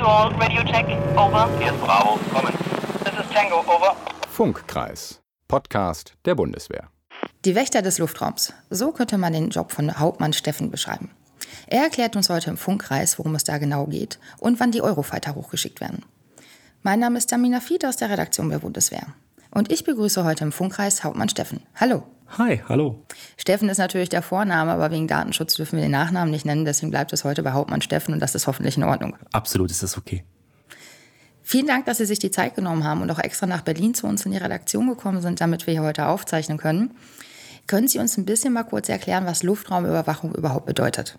to all, radio check, over. Hier ist Bravo, kommen. This is Tango, over. Funkkreis, Podcast der Bundeswehr. Die Wächter des Luftraums. So könnte man den Job von Hauptmann Steffen beschreiben. Er erklärt uns heute im Funkkreis, worum es da genau geht und wann die Eurofighter hochgeschickt werden. Mein Name ist Damina Fied aus der Redaktion der Bundeswehr. Und ich begrüße heute im Funkkreis Hauptmann Steffen. Hallo. Hi, hallo. Steffen ist natürlich der Vorname, aber wegen Datenschutz dürfen wir den Nachnamen nicht nennen. Deswegen bleibt es heute bei Hauptmann Steffen und das ist hoffentlich in Ordnung. Absolut ist das okay. Vielen Dank, dass Sie sich die Zeit genommen haben und auch extra nach Berlin zu uns in die Redaktion gekommen sind, damit wir hier heute aufzeichnen können. Können Sie uns ein bisschen mal kurz erklären, was Luftraumüberwachung überhaupt bedeutet?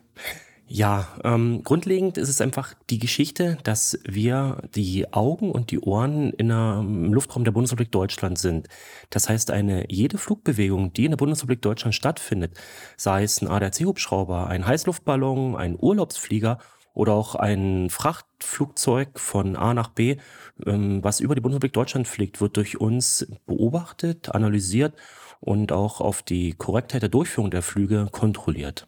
Ja, ähm, grundlegend ist es einfach die Geschichte, dass wir die Augen und die Ohren in im Luftraum der Bundesrepublik Deutschland sind. Das heißt, eine jede Flugbewegung, die in der Bundesrepublik Deutschland stattfindet, sei es ein ADAC-Hubschrauber, ein Heißluftballon, ein Urlaubsflieger oder auch ein Frachtflugzeug von A nach B, ähm, was über die Bundesrepublik Deutschland fliegt, wird durch uns beobachtet, analysiert und auch auf die Korrektheit der Durchführung der Flüge kontrolliert.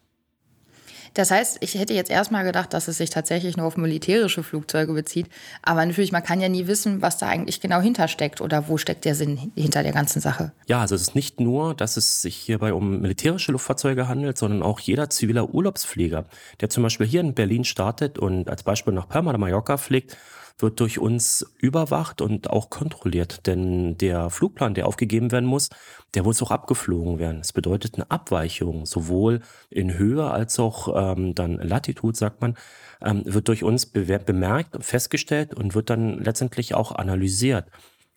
Das heißt, ich hätte jetzt erstmal gedacht, dass es sich tatsächlich nur auf militärische Flugzeuge bezieht. Aber natürlich, man kann ja nie wissen, was da eigentlich genau hintersteckt oder wo steckt der Sinn hinter der ganzen Sache. Ja, also es ist nicht nur, dass es sich hierbei um militärische Luftfahrzeuge handelt, sondern auch jeder ziviler Urlaubsflieger, der zum Beispiel hier in Berlin startet und als Beispiel nach Palma de Mallorca fliegt, wird durch uns überwacht und auch kontrolliert. Denn der Flugplan, der aufgegeben werden muss, der muss auch abgeflogen werden. Das bedeutet eine Abweichung, sowohl in Höhe als auch ähm, dann Latitud, sagt man, ähm, wird durch uns bemerkt, festgestellt und wird dann letztendlich auch analysiert.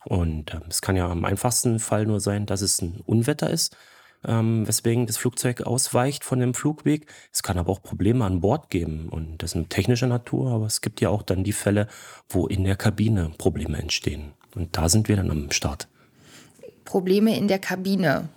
Und ähm, es kann ja im einfachsten Fall nur sein, dass es ein Unwetter ist ähm, weswegen das Flugzeug ausweicht von dem Flugweg. Es kann aber auch Probleme an Bord geben und das sind technischer Natur, aber es gibt ja auch dann die Fälle, wo in der Kabine Probleme entstehen. Und da sind wir dann am Start. Probleme in der Kabine.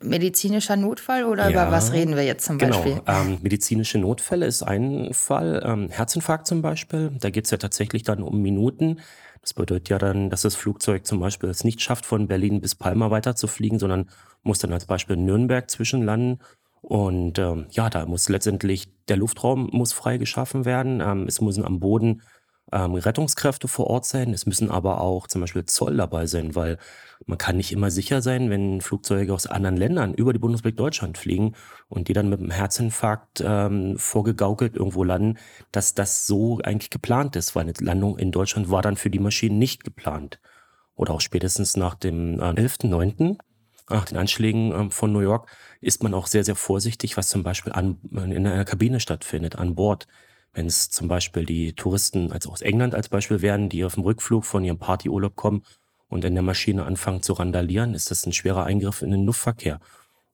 Medizinischer Notfall oder ja, über was reden wir jetzt zum genau. Beispiel? Ähm, medizinische Notfälle ist ein Fall. Ähm, Herzinfarkt zum Beispiel. Da geht es ja tatsächlich dann um Minuten. Das bedeutet ja dann, dass das Flugzeug zum Beispiel es nicht schafft, von Berlin bis Palma weiterzufliegen, sondern muss dann als Beispiel Nürnberg zwischenlanden. Und ähm, ja, da muss letztendlich der Luftraum muss frei geschaffen werden. Ähm, es müssen am Boden ähm, Rettungskräfte vor Ort sein. Es müssen aber auch zum Beispiel Zoll dabei sein, weil man kann nicht immer sicher sein, wenn Flugzeuge aus anderen Ländern über die Bundesrepublik Deutschland fliegen und die dann mit einem Herzinfarkt ähm, vorgegaukelt irgendwo landen, dass das so eigentlich geplant ist, weil eine Landung in Deutschland war dann für die Maschinen nicht geplant. Oder auch spätestens nach dem äh, 11.9., nach den Anschlägen äh, von New York, ist man auch sehr, sehr vorsichtig, was zum Beispiel an, in einer Kabine stattfindet, an Bord wenn es zum Beispiel die Touristen also aus England als Beispiel wären, die auf dem Rückflug von ihrem Partyurlaub kommen und in der Maschine anfangen zu randalieren, ist das ein schwerer Eingriff in den Luftverkehr.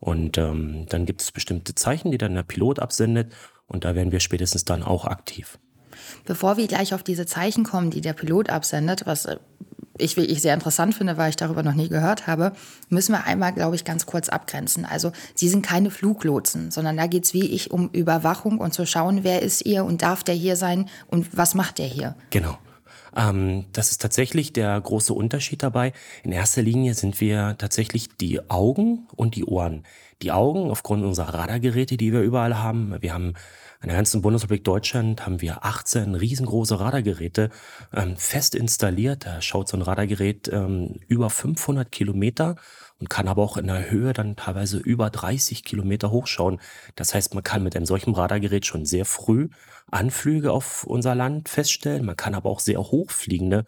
Und ähm, dann gibt es bestimmte Zeichen, die dann der Pilot absendet und da werden wir spätestens dann auch aktiv. Bevor wir gleich auf diese Zeichen kommen, die der Pilot absendet, was ich wirklich sehr interessant finde, weil ich darüber noch nie gehört habe, müssen wir einmal, glaube ich, ganz kurz abgrenzen. Also Sie sind keine Fluglotsen, sondern da geht es wie ich um Überwachung und zu schauen, wer ist ihr und darf der hier sein und was macht der hier. Genau. Ähm, das ist tatsächlich der große Unterschied dabei. In erster Linie sind wir tatsächlich die Augen und die Ohren. Die Augen aufgrund unserer Radargeräte, die wir überall haben. Wir haben in der ganzen Bundesrepublik Deutschland haben wir 18 riesengroße Radargeräte ähm, fest installiert. Da schaut so ein Radargerät ähm, über 500 Kilometer und kann aber auch in der Höhe dann teilweise über 30 Kilometer hochschauen. Das heißt, man kann mit einem solchen Radargerät schon sehr früh Anflüge auf unser Land feststellen. Man kann aber auch sehr hochfliegende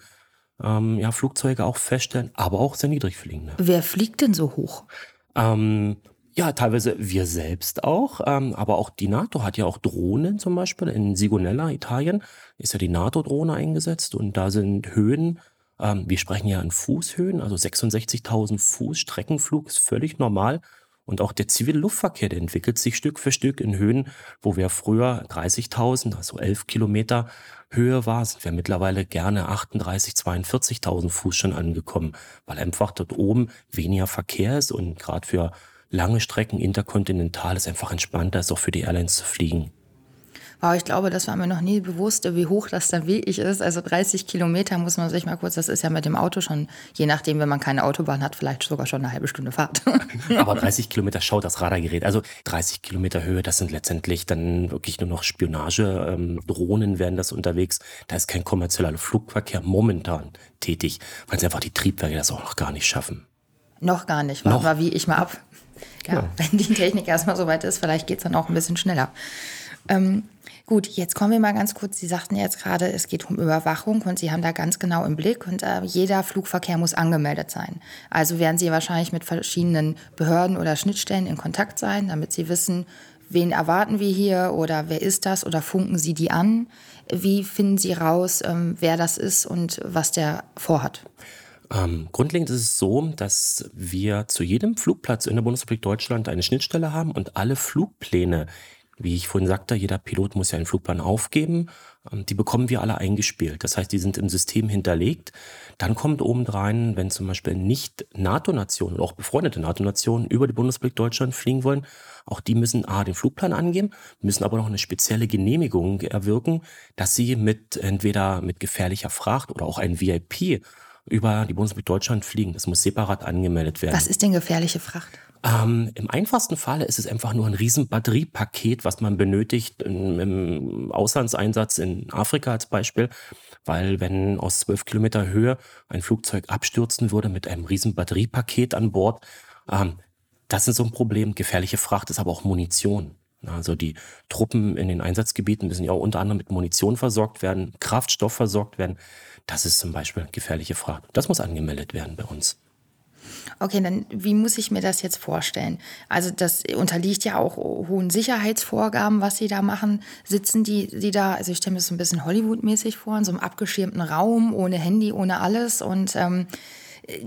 ähm, ja, Flugzeuge auch feststellen, aber auch sehr niedrigfliegende. Wer fliegt denn so hoch? Ähm, ja, teilweise wir selbst auch, ähm, aber auch die NATO hat ja auch Drohnen zum Beispiel. In Sigonella, Italien, ist ja die NATO-Drohne eingesetzt und da sind Höhen, ähm, wir sprechen ja in Fußhöhen, also 66.000 Fuß Streckenflug ist völlig normal. Und auch der zivile Luftverkehr, der entwickelt sich Stück für Stück in Höhen, wo wir früher 30.000, also 11 Kilometer Höhe war, sind wir mittlerweile gerne 38, 42.000 Fuß schon angekommen, weil einfach dort oben weniger Verkehr ist und gerade für lange Strecken interkontinental ist einfach entspannter, ist auch für die Airlines zu fliegen. Aber ich glaube, das war mir noch nie bewusst, wie hoch das dann wirklich ist. Also 30 Kilometer muss man sich mal kurz, das ist ja mit dem Auto schon, je nachdem, wenn man keine Autobahn hat, vielleicht sogar schon eine halbe Stunde Fahrt. Aber 30 Kilometer schaut das Radargerät. Also 30 Kilometer Höhe, das sind letztendlich dann wirklich nur noch Spionage. Ähm, Drohnen werden das unterwegs. Da ist kein kommerzieller Flugverkehr momentan tätig, weil sie einfach die Triebwerke das auch noch gar nicht schaffen. Noch gar nicht. Warten wir wie ich mal ab. Ja, ja, wenn die Technik erstmal so weit ist, vielleicht geht es dann auch ein bisschen schneller. Ähm, gut, jetzt kommen wir mal ganz kurz. Sie sagten jetzt gerade, es geht um Überwachung und Sie haben da ganz genau im Blick und äh, jeder Flugverkehr muss angemeldet sein. Also werden Sie wahrscheinlich mit verschiedenen Behörden oder Schnittstellen in Kontakt sein, damit Sie wissen, wen erwarten wir hier oder wer ist das oder funken Sie die an? Wie finden Sie raus, ähm, wer das ist und was der vorhat? Ähm, grundlegend ist es so, dass wir zu jedem Flugplatz in der Bundesrepublik Deutschland eine Schnittstelle haben und alle Flugpläne, wie ich vorhin sagte, jeder Pilot muss ja einen Flugplan aufgeben. Ähm, die bekommen wir alle eingespielt. Das heißt, die sind im System hinterlegt. Dann kommt obendrein, wenn zum Beispiel nicht NATO-Nationen oder auch befreundete NATO-Nationen über die Bundesrepublik Deutschland fliegen wollen, auch die müssen A, den Flugplan angeben, müssen aber noch eine spezielle Genehmigung erwirken, dass sie mit entweder mit gefährlicher Fracht oder auch ein VIP über die Bundesrepublik Deutschland fliegen. Das muss separat angemeldet werden. Was ist denn gefährliche Fracht? Ähm, Im einfachsten Falle ist es einfach nur ein riesen Batteriepaket, was man benötigt im, im Auslandseinsatz in Afrika als Beispiel. Weil wenn aus zwölf Kilometer Höhe ein Flugzeug abstürzen würde mit einem riesen Batteriepaket an Bord, ähm, das ist so ein Problem. Gefährliche Fracht ist aber auch Munition. Also die Truppen in den Einsatzgebieten müssen ja auch unter anderem mit Munition versorgt werden, Kraftstoff versorgt werden. Das ist zum Beispiel gefährliche Fracht. Das muss angemeldet werden bei uns. Okay, dann wie muss ich mir das jetzt vorstellen? Also das unterliegt ja auch hohen Sicherheitsvorgaben, was Sie da machen. Sitzen die, die da, also ich stelle mir das so ein bisschen Hollywood-mäßig vor, in so einem abgeschirmten Raum, ohne Handy, ohne alles und ähm,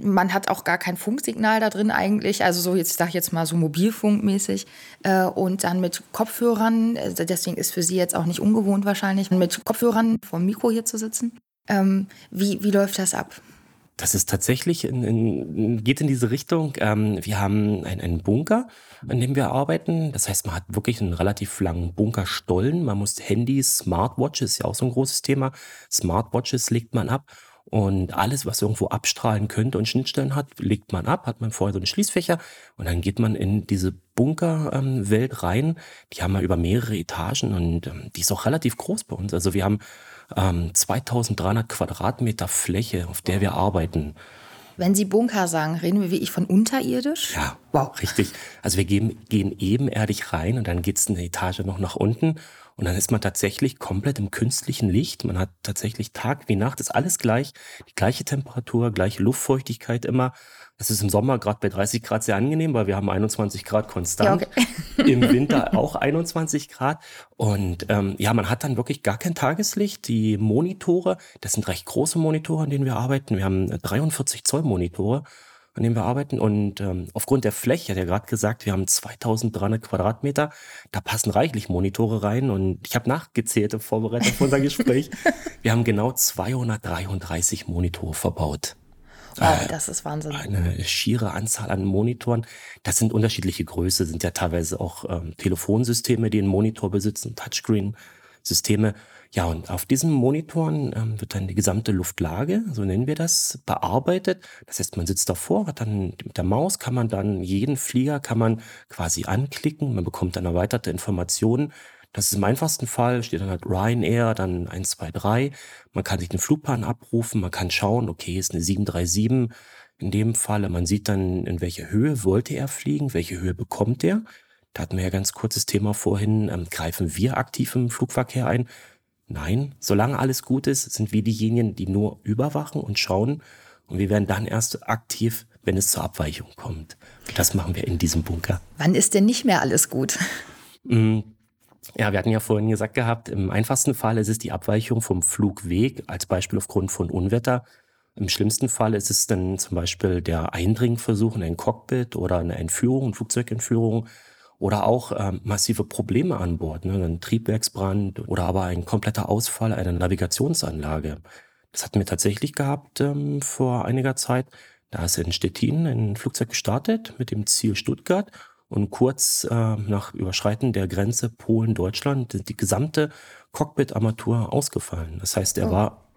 man hat auch gar kein Funksignal da drin eigentlich, also so jetzt sag ich jetzt mal so Mobilfunkmäßig äh, und dann mit Kopfhörern, also deswegen ist für Sie jetzt auch nicht ungewohnt wahrscheinlich, mit Kopfhörern vom Mikro hier zu sitzen. Ähm, wie, wie läuft das ab? Das ist tatsächlich, in, in, geht in diese Richtung. Ähm, wir haben ein, einen Bunker, an dem wir arbeiten. Das heißt, man hat wirklich einen relativ langen Bunkerstollen. Man muss Handys, Smartwatches, ist ja auch so ein großes Thema. Smartwatches legt man ab. Und alles, was irgendwo abstrahlen könnte und Schnittstellen hat, legt man ab, hat man vorher so eine Schließfächer und dann geht man in diese Bunkerwelt ähm, rein. Die haben wir über mehrere Etagen und ähm, die ist auch relativ groß bei uns. Also wir haben ähm, 2300 Quadratmeter Fläche, auf der wir arbeiten. Wenn Sie Bunker sagen, reden wir wie ich von unterirdisch? Ja, wow. richtig. Also wir gehen, gehen ebenerdig rein und dann geht es eine Etage noch nach unten und dann ist man tatsächlich komplett im künstlichen Licht. Man hat tatsächlich Tag wie Nacht, ist alles gleich, die gleiche Temperatur, gleiche Luftfeuchtigkeit immer. Es ist im Sommer gerade bei 30 Grad sehr angenehm, weil wir haben 21 Grad konstant. Ja, okay. Im Winter auch 21 Grad. Und ähm, ja, man hat dann wirklich gar kein Tageslicht. Die Monitore, das sind recht große Monitore, an denen wir arbeiten. Wir haben 43 Zoll Monitore an dem wir arbeiten. Und ähm, aufgrund der Fläche, hat er gerade gesagt, wir haben 2300 Quadratmeter, da passen reichlich Monitore rein. Und ich habe nachgezählt im Vorbereitung für unser Gespräch. wir haben genau 233 Monitore verbaut. Wow, das ist Wahnsinn. Eine schiere Anzahl an Monitoren. Das sind unterschiedliche Größe, sind ja teilweise auch ähm, Telefonsysteme, die einen Monitor besitzen, Touchscreen-Systeme. Ja, und auf diesen Monitoren ähm, wird dann die gesamte Luftlage, so nennen wir das, bearbeitet. Das heißt, man sitzt davor, hat dann mit der Maus kann man dann jeden Flieger kann man quasi anklicken. Man bekommt dann erweiterte Informationen das ist im einfachsten Fall, steht dann halt Ryanair, dann 1, 2, 3. Man kann sich den Flugplan abrufen, man kann schauen, okay, ist eine 737 in dem Falle. Man sieht dann, in welche Höhe wollte er fliegen, welche Höhe bekommt er. Da hatten wir ja ganz kurzes Thema vorhin, ähm, greifen wir aktiv im Flugverkehr ein? Nein, solange alles gut ist, sind wir diejenigen, die nur überwachen und schauen. Und wir werden dann erst aktiv, wenn es zur Abweichung kommt. Das machen wir in diesem Bunker. Wann ist denn nicht mehr alles gut? Mm, ja, wir hatten ja vorhin gesagt gehabt, im einfachsten Fall ist es die Abweichung vom Flugweg, als Beispiel aufgrund von Unwetter. Im schlimmsten Fall ist es dann zum Beispiel der Eindringversuch in ein Cockpit oder eine Entführung, eine Flugzeugentführung oder auch ähm, massive Probleme an Bord, ne, ein Triebwerksbrand oder aber ein kompletter Ausfall einer Navigationsanlage. Das hatten wir tatsächlich gehabt ähm, vor einiger Zeit. Da ist in Stettin ein Flugzeug gestartet mit dem Ziel Stuttgart und kurz äh, nach Überschreiten der Grenze Polen-Deutschland die, die gesamte Cockpit-Armatur ausgefallen. Das heißt, er Oh. war,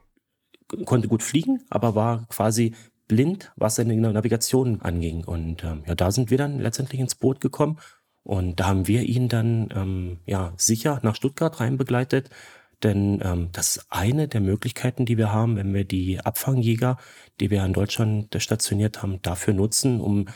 konnte gut fliegen, aber war quasi blind, was seine Navigation anging. Und ähm, ja, da sind wir dann letztendlich ins Boot gekommen und da haben wir ihn dann ähm, ja sicher nach Stuttgart rein begleitet. Denn ähm, das ist eine der Möglichkeiten, die wir haben, wenn wir die Abfangjäger, die wir in Deutschland stationiert haben, dafür nutzen, um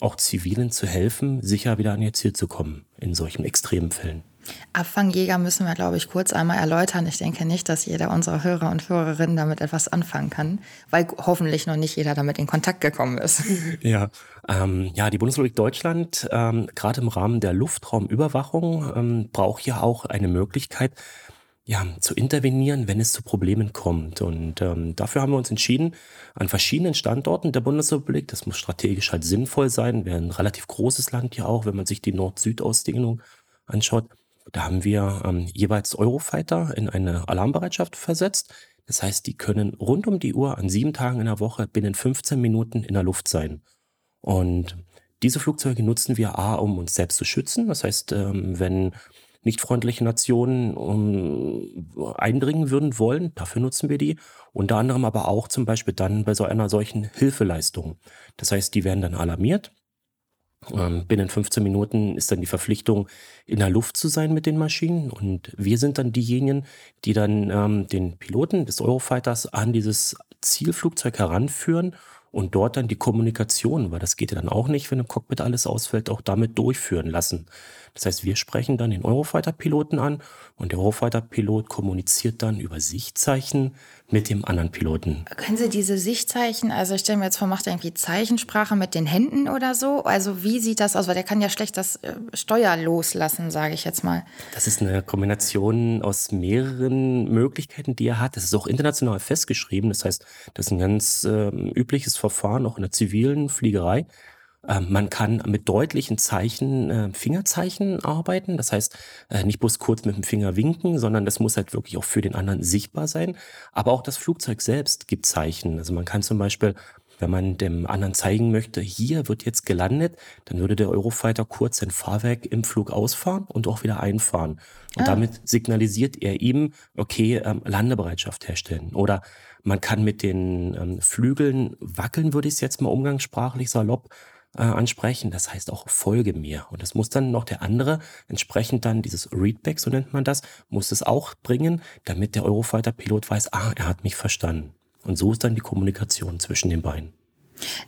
auch Zivilen zu helfen, sicher wieder an ihr Ziel zu kommen in solchen extremen Fällen. Abfangjäger müssen wir, glaube ich, kurz einmal erläutern. Ich denke nicht, dass jeder unserer Hörer und Hörerinnen damit etwas anfangen kann, weil hoffentlich noch nicht jeder damit in Kontakt gekommen ist. Ja, ähm, ja, die Bundesrepublik Deutschland, ähm, gerade im Rahmen der Luftraumüberwachung, ähm, braucht ja auch eine Möglichkeit, ja, zu intervenieren, wenn es zu Problemen kommt. Und ähm, dafür haben wir uns entschieden, an verschiedenen Standorten der Bundesrepublik, das muss strategisch halt sinnvoll sein, wäre ein relativ großes Land ja auch, wenn man sich die Nord-Süd-Ausdehnung anschaut, da haben wir ähm, jeweils Eurofighter in eine Alarmbereitschaft versetzt. Das heißt, die können rund um die Uhr an sieben Tagen in der Woche binnen 15 Minuten in der Luft sein. Und diese Flugzeuge nutzen wir A, um uns selbst zu schützen. Das heißt, ähm, wenn nicht freundliche Nationen um, eindringen würden wollen, dafür nutzen wir die. Unter anderem aber auch zum Beispiel dann bei so einer solchen Hilfeleistung. Das heißt, die werden dann alarmiert. Ähm, binnen 15 Minuten ist dann die Verpflichtung, in der Luft zu sein mit den Maschinen. Und wir sind dann diejenigen, die dann ähm, den Piloten des Eurofighters an dieses Zielflugzeug heranführen und dort dann die Kommunikation, weil das geht ja dann auch nicht, wenn im Cockpit alles ausfällt, auch damit durchführen lassen. Das heißt, wir sprechen dann den Eurofighter-Piloten an und der Eurofighter-Pilot kommuniziert dann über Sichtzeichen mit dem anderen Piloten. Können Sie diese Sichtzeichen, also ich stelle mir jetzt vor, macht er irgendwie Zeichensprache mit den Händen oder so? Also wie sieht das aus? Weil der kann ja schlecht das äh, Steuer loslassen, sage ich jetzt mal. Das ist eine Kombination aus mehreren Möglichkeiten, die er hat. Das ist auch international festgeschrieben. Das heißt, das ist ein ganz äh, übliches Verfahren, auch in der zivilen Fliegerei. Ähm, man kann mit deutlichen Zeichen, äh, Fingerzeichen arbeiten. Das heißt, äh, nicht bloß kurz mit dem Finger winken, sondern das muss halt wirklich auch für den anderen sichtbar sein. Aber auch das Flugzeug selbst gibt Zeichen. Also man kann zum Beispiel wenn man dem anderen zeigen möchte, hier wird jetzt gelandet, dann würde der Eurofighter kurz sein Fahrwerk im Flug ausfahren und auch wieder einfahren. Und Ah. damit signalisiert er ihm, okay, ähm, Landebereitschaft herstellen. Oder man kann mit den ähm, Flügeln wackeln, würde ich es jetzt mal umgangssprachlich salopp äh, ansprechen. Das heißt auch folge mir. Und das muss dann noch der andere entsprechend dann dieses Readback, so nennt man das, muss es auch bringen, damit der Eurofighter-Pilot weiß, ah, er hat mich verstanden. Und so ist dann die Kommunikation zwischen den beiden.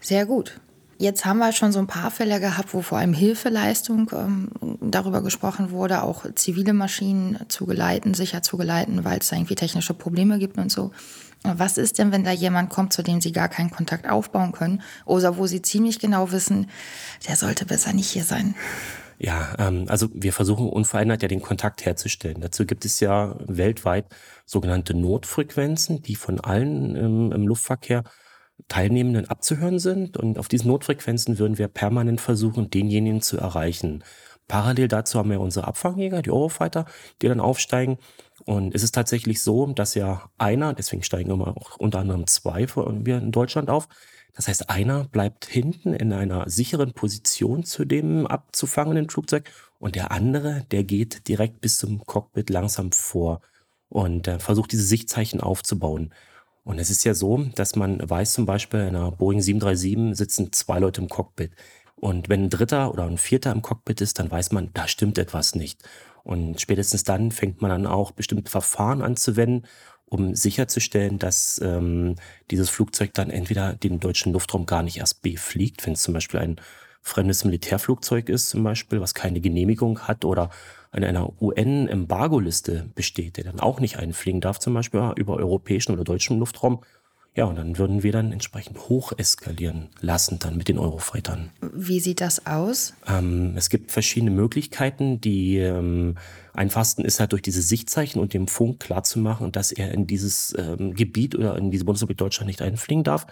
Sehr gut. Jetzt haben wir schon so ein paar Fälle gehabt, wo vor allem Hilfeleistung ähm, darüber gesprochen wurde, auch zivile Maschinen zu geleiten, sicher zu geleiten, weil es da irgendwie technische Probleme gibt und so. Was ist denn, wenn da jemand kommt, zu dem Sie gar keinen Kontakt aufbauen können oder wo Sie ziemlich genau wissen, der sollte besser nicht hier sein? Ja, ähm, also wir versuchen unverändert ja den Kontakt herzustellen. Dazu gibt es ja weltweit sogenannte Notfrequenzen, die von allen ähm, im Luftverkehr Teilnehmenden abzuhören sind. Und auf diesen Notfrequenzen würden wir permanent versuchen, denjenigen zu erreichen. Parallel dazu haben wir unsere Abfangjäger, die Eurofighter, die dann aufsteigen. Und es ist tatsächlich so, dass ja einer, deswegen steigen immer auch unter anderem zwei von wir in Deutschland auf. Das heißt, einer bleibt hinten in einer sicheren Position zu dem abzufangenen Flugzeug und der andere, der geht direkt bis zum Cockpit langsam vor und äh, versucht diese Sichtzeichen aufzubauen. Und es ist ja so, dass man weiß zum Beispiel, in einer Boeing 737 sitzen zwei Leute im Cockpit. Und wenn ein Dritter oder ein Vierter im Cockpit ist, dann weiß man, da stimmt etwas nicht. Und spätestens dann fängt man dann auch bestimmte Verfahren anzuwenden, um sicherzustellen, dass ähm, dieses Flugzeug dann entweder den deutschen Luftraum gar nicht erst befliegt, wenn es zum Beispiel ein fremdes Militärflugzeug ist, zum Beispiel, was keine Genehmigung hat oder an einer UN-Embargo-Liste besteht, der dann auch nicht einfliegen darf, zum Beispiel über europäischen oder deutschen Luftraum. Ja, und dann würden wir dann entsprechend hoch eskalieren lassen, dann mit den Eurofightern. Wie sieht das aus? Ähm, es gibt verschiedene Möglichkeiten. Die ähm, einfachsten ist halt durch diese Sichtzeichen und dem Funk klarzumachen, dass er in dieses ähm, Gebiet oder in diese Bundesrepublik Deutschland nicht einfliegen darf.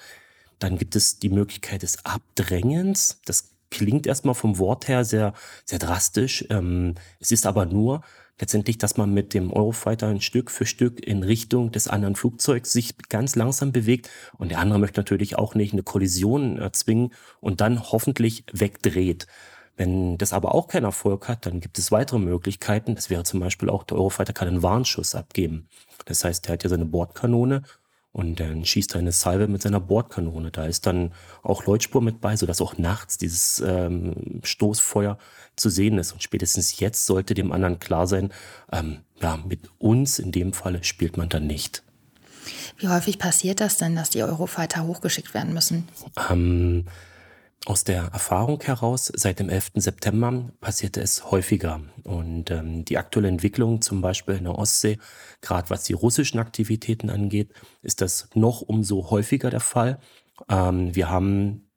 Dann gibt es die Möglichkeit des Abdrängens. Das klingt erstmal vom Wort her sehr, sehr drastisch. Ähm, es ist aber nur letztendlich, dass man mit dem Eurofighter ein Stück für Stück in Richtung des anderen Flugzeugs sich ganz langsam bewegt und der andere möchte natürlich auch nicht eine Kollision erzwingen und dann hoffentlich wegdreht. Wenn das aber auch keinen Erfolg hat, dann gibt es weitere Möglichkeiten. Das wäre zum Beispiel auch, der Eurofighter kann einen Warnschuss abgeben. Das heißt, der hat ja seine Bordkanone und dann schießt er eine Salve mit seiner Bordkanone. Da ist dann auch Leuchtspur mit bei, sodass auch nachts dieses ähm, Stoßfeuer zu sehen ist. Und spätestens jetzt sollte dem anderen klar sein, ähm, ja, mit uns in dem Falle spielt man dann nicht. Wie häufig passiert das denn, dass die Eurofighter hochgeschickt werden müssen? Ähm, aus der Erfahrung heraus, seit dem 11. September passierte es häufiger. Und ähm, die aktuelle Entwicklung, zum Beispiel in der Ostsee, gerade was die russischen Aktivitäten angeht, ist das noch umso häufiger der Fall. Ähm, wir haben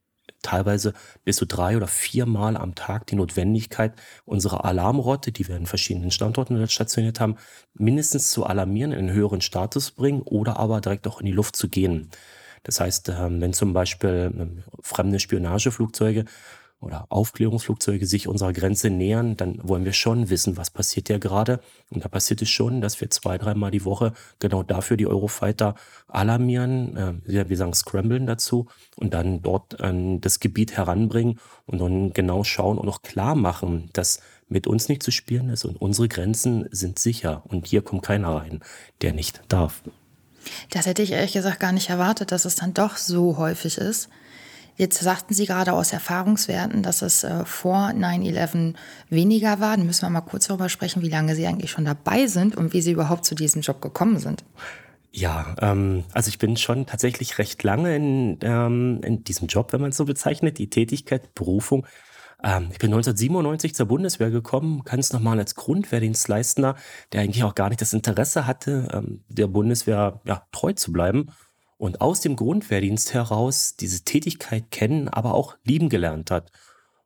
teilweise bis zu drei oder viermal am Tag die Notwendigkeit, unsere Alarmrotte, die wir in verschiedenen Standorten stationiert haben, mindestens zu alarmieren, in einen höheren Status bringen oder aber direkt auch in die Luft zu gehen. Das heißt, ähm, wenn zum Beispiel ähm, fremde Spionageflugzeuge oder Aufklärungsflugzeuge sich unserer Grenze nähern, dann wollen wir schon wissen, was passiert ja gerade. Und da passiert es schon, dass wir zwei, dreimal die Woche genau dafür die Eurofighter alarmieren, äh, wir sagen scramblen dazu und dann dort an das Gebiet heranbringen und dann genau schauen und auch klar machen, dass mit uns nicht zu spielen ist und unsere Grenzen sind sicher und hier kommt keiner rein, der nicht darf. Das hätte ich ehrlich gesagt gar nicht erwartet, dass es dann doch so häufig ist. Jetzt sagten Sie gerade aus Erfahrungswerten, dass es äh, vor 9-11 weniger war. Dann müssen wir mal kurz darüber sprechen, wie lange Sie eigentlich schon dabei sind und wie Sie überhaupt zu diesem Job gekommen sind. Ja, ähm, also ich bin schon tatsächlich recht lange in, ähm, in diesem Job, wenn man es so bezeichnet, die Tätigkeit, Berufung. Ähm, ich bin 1997 zur Bundeswehr gekommen, ganz normal als Grundwehrdienstleistender, der eigentlich auch gar nicht das Interesse hatte, ähm, der Bundeswehr ja, treu zu bleiben und aus dem Grundwehrdienst heraus diese Tätigkeit kennen, aber auch lieben gelernt hat.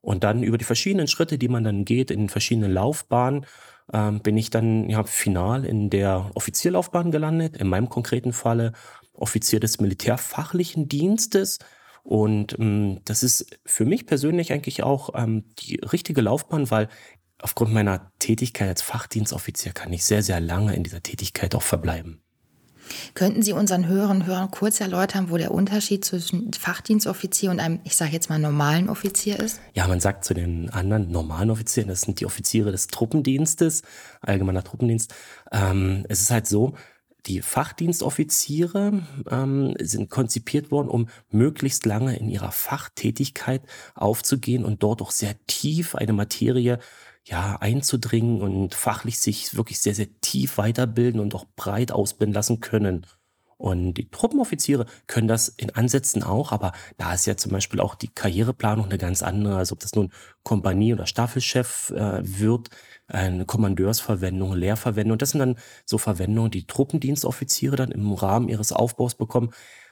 Und dann über die verschiedenen Schritte, die man dann geht, in verschiedenen Laufbahnen, ähm, bin ich dann ja, final in der Offizierlaufbahn gelandet. In meinem konkreten Falle Offizier des Militärfachlichen Dienstes. Und ähm, das ist für mich persönlich eigentlich auch ähm, die richtige Laufbahn, weil aufgrund meiner Tätigkeit als Fachdienstoffizier kann ich sehr, sehr lange in dieser Tätigkeit auch verbleiben. Könnten Sie unseren Hörern Hörern kurz erläutern, wo der Unterschied zwischen Fachdienstoffizier und einem, ich sage jetzt mal, normalen Offizier ist? Ja, man sagt zu den anderen normalen Offizieren, das sind die Offiziere des Truppendienstes, allgemeiner Truppendienst. Ähm, es ist halt so, die Fachdienstoffiziere ähm, sind konzipiert worden, um möglichst lange in ihrer Fachtätigkeit aufzugehen und dort auch sehr tief eine Materie ja, einzudringen und fachlich sich wirklich sehr, sehr tief weiterbilden und auch breit ausbilden lassen können. Und die Truppenoffiziere können das in Ansätzen auch, aber da ist ja zum Beispiel auch die Karriereplanung eine ganz andere. Also ob das nun Kompanie- oder Staffelchef äh, wird, eine Kommandeursverwendung, Lehrverwendung. Das sind dann so Verwendungen, die Truppendienstoffiziere dann im Rahmen ihres Aufbaus bekommen.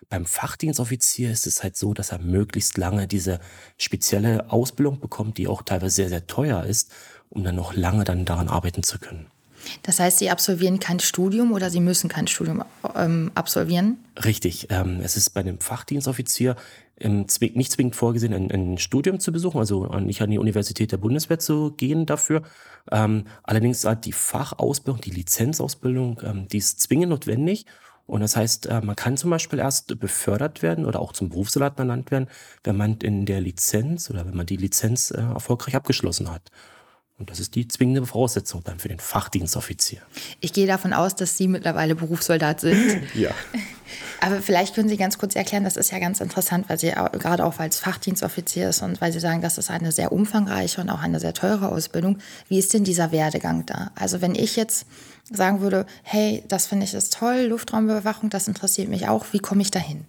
Beim Fachdienstoffizier ist es halt so, dass er möglichst lange diese spezielle Ausbildung bekommt, die auch teilweise sehr, sehr teuer ist, um dann noch lange dann daran arbeiten zu können. Das heißt, Sie absolvieren kein Studium oder Sie müssen kein Studium ähm, absolvieren? Richtig. Ähm, es ist bei einem Fachdienstoffizier ähm, nicht zwingend vorgesehen, ein, ein, Studium zu besuchen, also nicht an die Universität der Bundeswehr zu gehen dafür. Ähm, allerdings hat die Fachausbildung, die Lizenzausbildung, ähm, die ist zwingend notwendig. Und das heißt, äh, man kann zum Beispiel erst befördert werden oder auch zum Berufsleutnant werden, wenn man in der Lizenz oder wenn man die Lizenz äh, erfolgreich abgeschlossen hat. Und das ist die zwingende Voraussetzung dann für den Fachdienstoffizier. Ich gehe davon aus, dass Sie mittlerweile Berufssoldat sind. ja. Aber vielleicht können Sie ganz kurz erklären, das ist ja ganz interessant, weil Sie gerade auch als Fachdienstoffizier ist und weil Sie sagen, das ist eine sehr umfangreiche und auch eine sehr teure Ausbildung. Wie ist denn dieser Werdegang da? Also wenn ich jetzt sagen würde, hey, das finde ich ist toll, Luftraumüberwachung, das interessiert mich auch, wie komme ich dahin?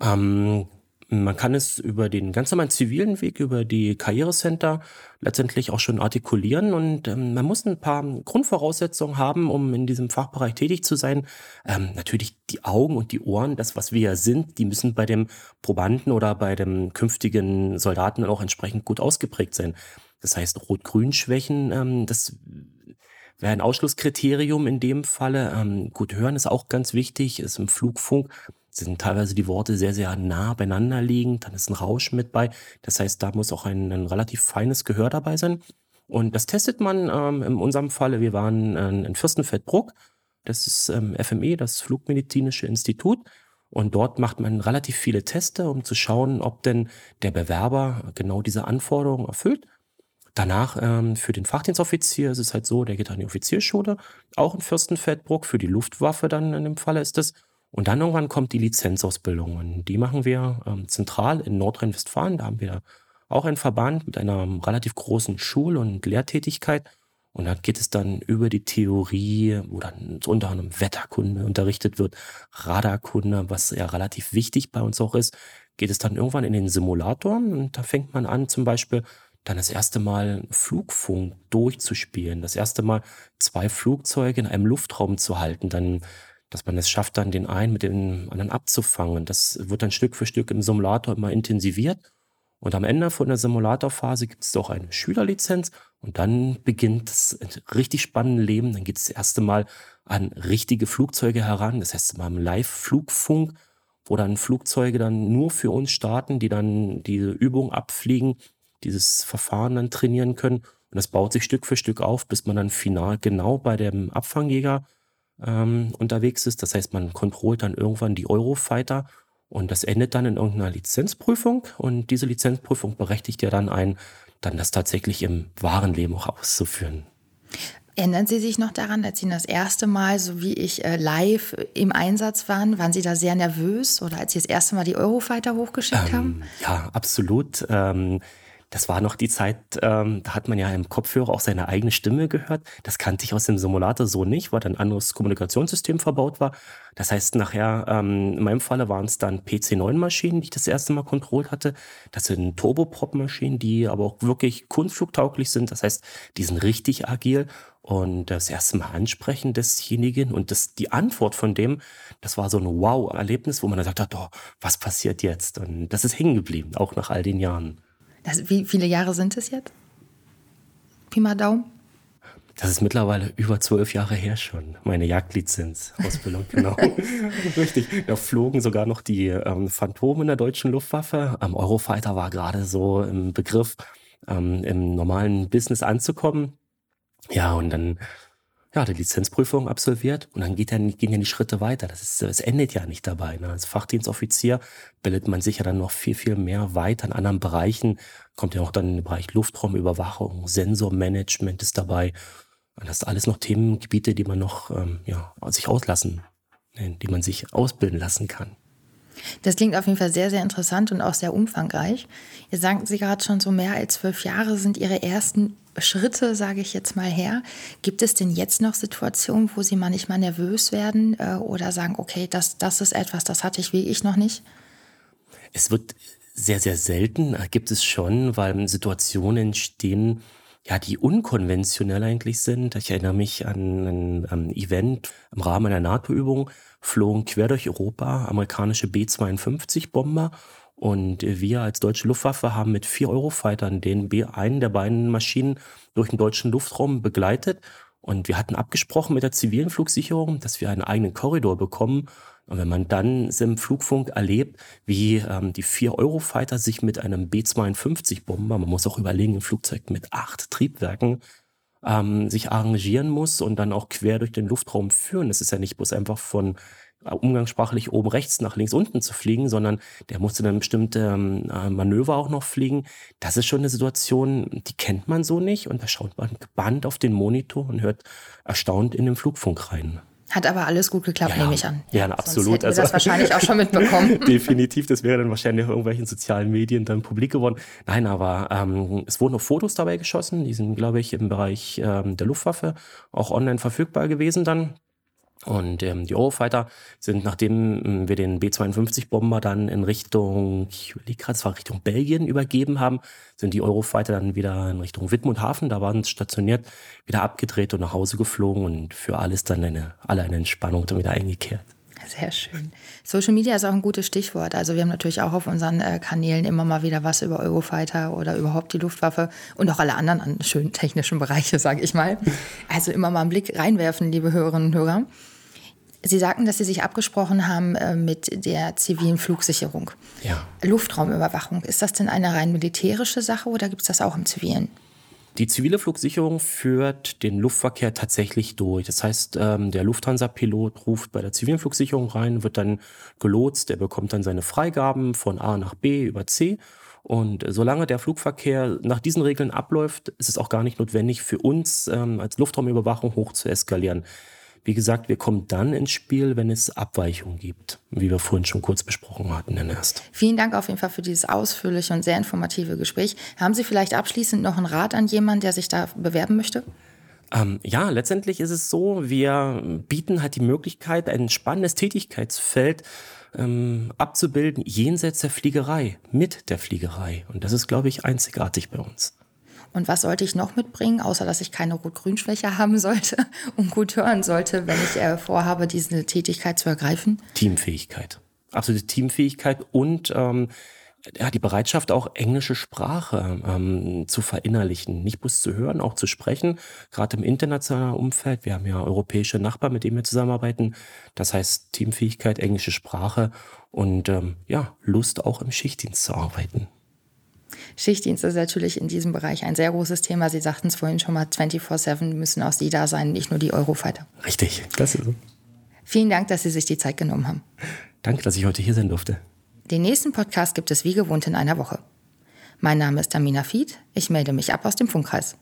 Ähm, man kann es über den ganz normalen zivilen Weg, über die Karrierecenter letztendlich auch schon artikulieren und ähm, man muss ein paar Grundvoraussetzungen haben, um in diesem Fachbereich tätig zu sein. Ähm, natürlich die Augen und die Ohren, das was wir ja sind, die müssen bei dem Probanden oder bei dem künftigen Soldaten auch entsprechend gut ausgeprägt sein. Das heißt, Rot-Grün-Schwächen, ähm, das wäre ein Ausschlusskriterium in dem Falle. Ähm, gut hören ist auch ganz wichtig, ist im Flugfunk sind teilweise die Worte sehr, sehr nah beieinander liegen. Dann ist ein Rausch mit bei. Das heißt, da muss auch ein, ein relativ feines Gehör dabei sein. Und das testet man ähm, in unserem Falle. Wir waren äh, in Fürstenfeldbruck. Das ist ähm, FME, das Flugmedizinische Institut. Und dort macht man relativ viele Teste, um zu schauen, ob denn der Bewerber genau diese Anforderungen erfüllt. Danach ähm, für den Fachdienstoffizier ist es halt so, der geht an die Offizierschule, auch in Fürstenfeldbruck, für die Luftwaffe dann in dem Falle ist es. Und dann irgendwann kommt die Lizenzausbildung und die machen wir ähm, zentral in Nordrhein-Westfalen. Da haben wir auch einen Verband mit einer relativ großen Schul- und Lehrtätigkeit. Und dann geht es dann über die Theorie, wo dann unter anderem Wetterkunde unterrichtet wird, Radarkunde, was ja relativ wichtig bei uns auch ist, geht es dann irgendwann in den Simulator und da fängt man an zum Beispiel dann das erste Mal Flugfunk durchzuspielen, das erste Mal zwei Flugzeuge in einem Luftraum zu halten, dann, dass man es schafft, dann den einen mit dem anderen abzufangen. Das wird dann Stück für Stück im Simulator immer intensiviert. Und am Ende von der Simulatorphase gibt es auch eine Schülerlizenz und dann beginnt das richtig spannende Leben. Dann geht es das erste Mal an richtige Flugzeuge heran, das heißt mal im Live-Flugfunk, wo dann Flugzeuge dann nur für uns starten, die dann diese Übung abfliegen dieses Verfahren dann trainieren können. Und das baut sich Stück für Stück auf, bis man dann final genau bei dem Abfangjäger ähm, unterwegs ist. Das heißt, man kontrolliert dann irgendwann die Eurofighter und das endet dann in irgendeiner Lizenzprüfung. Und diese Lizenzprüfung berechtigt ja dann ein, dann das tatsächlich im wahren Leben auch auszuführen. Erinnern Sie sich noch daran, als Sie das erste Mal, so wie ich, äh, live im Einsatz waren? Waren Sie da sehr nervös oder als Sie das erste Mal die Eurofighter hochgeschickt ähm, haben? Ja, absolut. Ähm, das war noch die Zeit, ähm, da hat man ja im Kopfhörer auch seine eigene Stimme gehört. Das kannte ich aus dem Simulator so nicht, weil da ein anderes Kommunikationssystem verbaut war. Das heißt, nachher, ähm, in meinem Falle waren es dann PC9-Maschinen, die ich das erste Mal kontrolliert hatte. Das sind Turboprop-Maschinen, die aber auch wirklich kunstflugtauglich sind. Das heißt, die sind richtig agil. Und das erste Mal ansprechen desjenigen und das, die Antwort von dem, das war so ein Wow-Erlebnis, wo man dann sagt oh, was passiert jetzt? Und das ist hängen geblieben, auch nach all den Jahren. Das, wie viele Jahre sind es jetzt? Pi mal Daumen? Das ist mittlerweile über zwölf Jahre her schon, meine Jagdlizenz, Ausbildung, genau. Richtig. Da flogen sogar noch die ähm, Phantom in der deutschen Luftwaffe. Am Eurofighter war gerade so im Begriff, ähm, im normalen Business anzukommen. Ja, und dann ja, die Lizenzprüfung absolviert und dann geht ja, gehen ja die Schritte weiter. Das, ist, das endet ja nicht dabei. Ne? Als Fachdienstoffizier bildet man sich ja dann noch viel, viel mehr weiter in anderen Bereichen. Kommt ja auch dann in den Bereich Luftraumüberwachung, Sensormanagement ist dabei. Und das sind alles noch Themengebiete, die man noch ähm, ja, sich auslassen, ne, die man sich ausbilden lassen kann. Das klingt auf jeden Fall sehr, sehr interessant und auch sehr umfangreich. Ihr sagen Sie gerade schon, so mehr als zwölf Jahre sind Ihre ersten Schritte, sage ich jetzt mal her. Gibt es denn jetzt noch Situationen, wo Sie manchmal nervös werden äh, oder sagen, okay, das, das ist etwas, das hatte ich wie ich noch nicht? Es wird sehr, sehr selten, äh, gibt es schon, weil Situationen entstehen, ja, die unkonventionell eigentlich sind. Ich erinnere mich an ein, Event im Rahmen einer NATO-Übung, flogen quer durch Europa amerikanische B-52-Bomber und wir als deutsche Luftwaffe haben mit vier Eurofightern den B einen der beiden Maschinen durch den deutschen Luftraum begleitet. Und wir hatten abgesprochen mit der zivilen Flugsicherung, dass wir einen eigenen Korridor bekommen. Und wenn man dann im Flugfunk erlebt, wie ähm, die vier Eurofighter sich mit einem B-52-Bomber, man muss auch überlegen, ein Flugzeug mit acht Triebwerken, ähm, sich arrangieren muss und dann auch quer durch den Luftraum führen. Das ist ja nicht bloß einfach von umgangssprachlich oben rechts nach links unten zu fliegen, sondern der musste dann bestimmte ähm, äh, Manöver auch noch fliegen. Das ist schon eine Situation, die kennt man so nicht und da schaut man gebannt auf den Monitor und hört erstaunt in den Flugfunk rein. Hat aber alles gut geklappt, ja, nehme ich an. Ja, ja absolut. Sonst also, das wahrscheinlich auch schon mitbekommen. Definitiv, das wäre dann wahrscheinlich auf irgendwelchen sozialen Medien dann publik geworden. Nein, aber ähm, es wurden noch Fotos dabei geschossen, die sind, glaube ich, im Bereich ähm, der Luftwaffe auch online verfügbar gewesen dann. Und ähm, die Eurofighter sind, nachdem ähm, wir den B-52-Bomber dann in Richtung, ich überlege gerade, es war Richtung Belgien übergeben haben, sind die Eurofighter dann wieder in Richtung Wittmundhafen, da waren sie stationiert, wieder abgedreht und nach Hause geflogen und für alles dann eine, alle eine Entspannung dann wieder eingekehrt. Sehr schön. Social Media ist auch ein gutes Stichwort. Also wir haben natürlich auch auf unseren äh, Kanälen immer mal wieder was über Eurofighter oder überhaupt die Luftwaffe und auch alle anderen schönen technischen Bereiche, sage ich mal. Also immer mal einen Blick reinwerfen, liebe Hörerinnen und Hörer. Sie sagten, dass Sie sich abgesprochen haben äh, mit der zivilen Flugsicherung. Ja. Luftraumüberwachung, ist das denn eine rein militärische Sache oder gibt es das auch im Zivilen? Die zivile Flugsicherung führt den Luftverkehr tatsächlich durch. Das heißt, ähm, der Lufthansa-Pilot ruft bei der zivilen Flugsicherung rein, wird dann gelotst, er bekommt dann seine Freigaben von A nach B über C Und solange der Flugverkehr nach diesen Regeln abläuft, ist es auch gar nicht notwendig für uns ähm, als Luftraumüberwachung hoch zu eskalieren. Wie gesagt, wir kommen dann ins Spiel, wenn es Abweichungen gibt, wie wir vorhin schon kurz besprochen hatten, Herr Nest. Vielen Dank auf jeden Fall für dieses ausführliche und sehr informative Gespräch. Haben Sie vielleicht abschließend noch einen Rat an jemanden, der sich da bewerben möchte? Ähm, ja, letztendlich ist es so, wir bieten halt die Möglichkeit, ein spannendes Tätigkeitsfeld ähm, abzubilden, jenseits der Fliegerei, mit der Fliegerei. Und das ist, glaube ich, einzigartig bei uns. Und was sollte ich noch mitbringen, außer dass ich keine Rot-Grün-Schwäche haben sollte und gut hören sollte, wenn ich äh, vorhabe, diese Tätigkeit zu ergreifen? Teamfähigkeit. Absolute Teamfähigkeit und ähm, ja, die Bereitschaft, auch englische Sprache ähm, zu verinnerlichen. Nicht bloß zu hören, auch zu sprechen, gerade im internationalen Umfeld. Wir haben ja europäische Nachbarn, mit denen wir zusammenarbeiten. Das heißt Teamfähigkeit, englische Sprache und ähm, ja, Lust auch im Schichtdienst zu arbeiten. Schichtdienst ist natürlich in diesem Bereich ein sehr großes Thema. Sie sagten es vorhin schon mal, 24-7 müssen auch Sie da sein, nicht nur die Eurofighter. Richtig, das ist so. Vielen Dank, dass Sie sich die Zeit genommen haben. Danke, dass ich heute hier sein durfte. Den nächsten Podcast gibt es wie gewohnt in einer Woche. Mein Name ist Tamina Fied. Ich melde mich ab aus dem Funkkreis.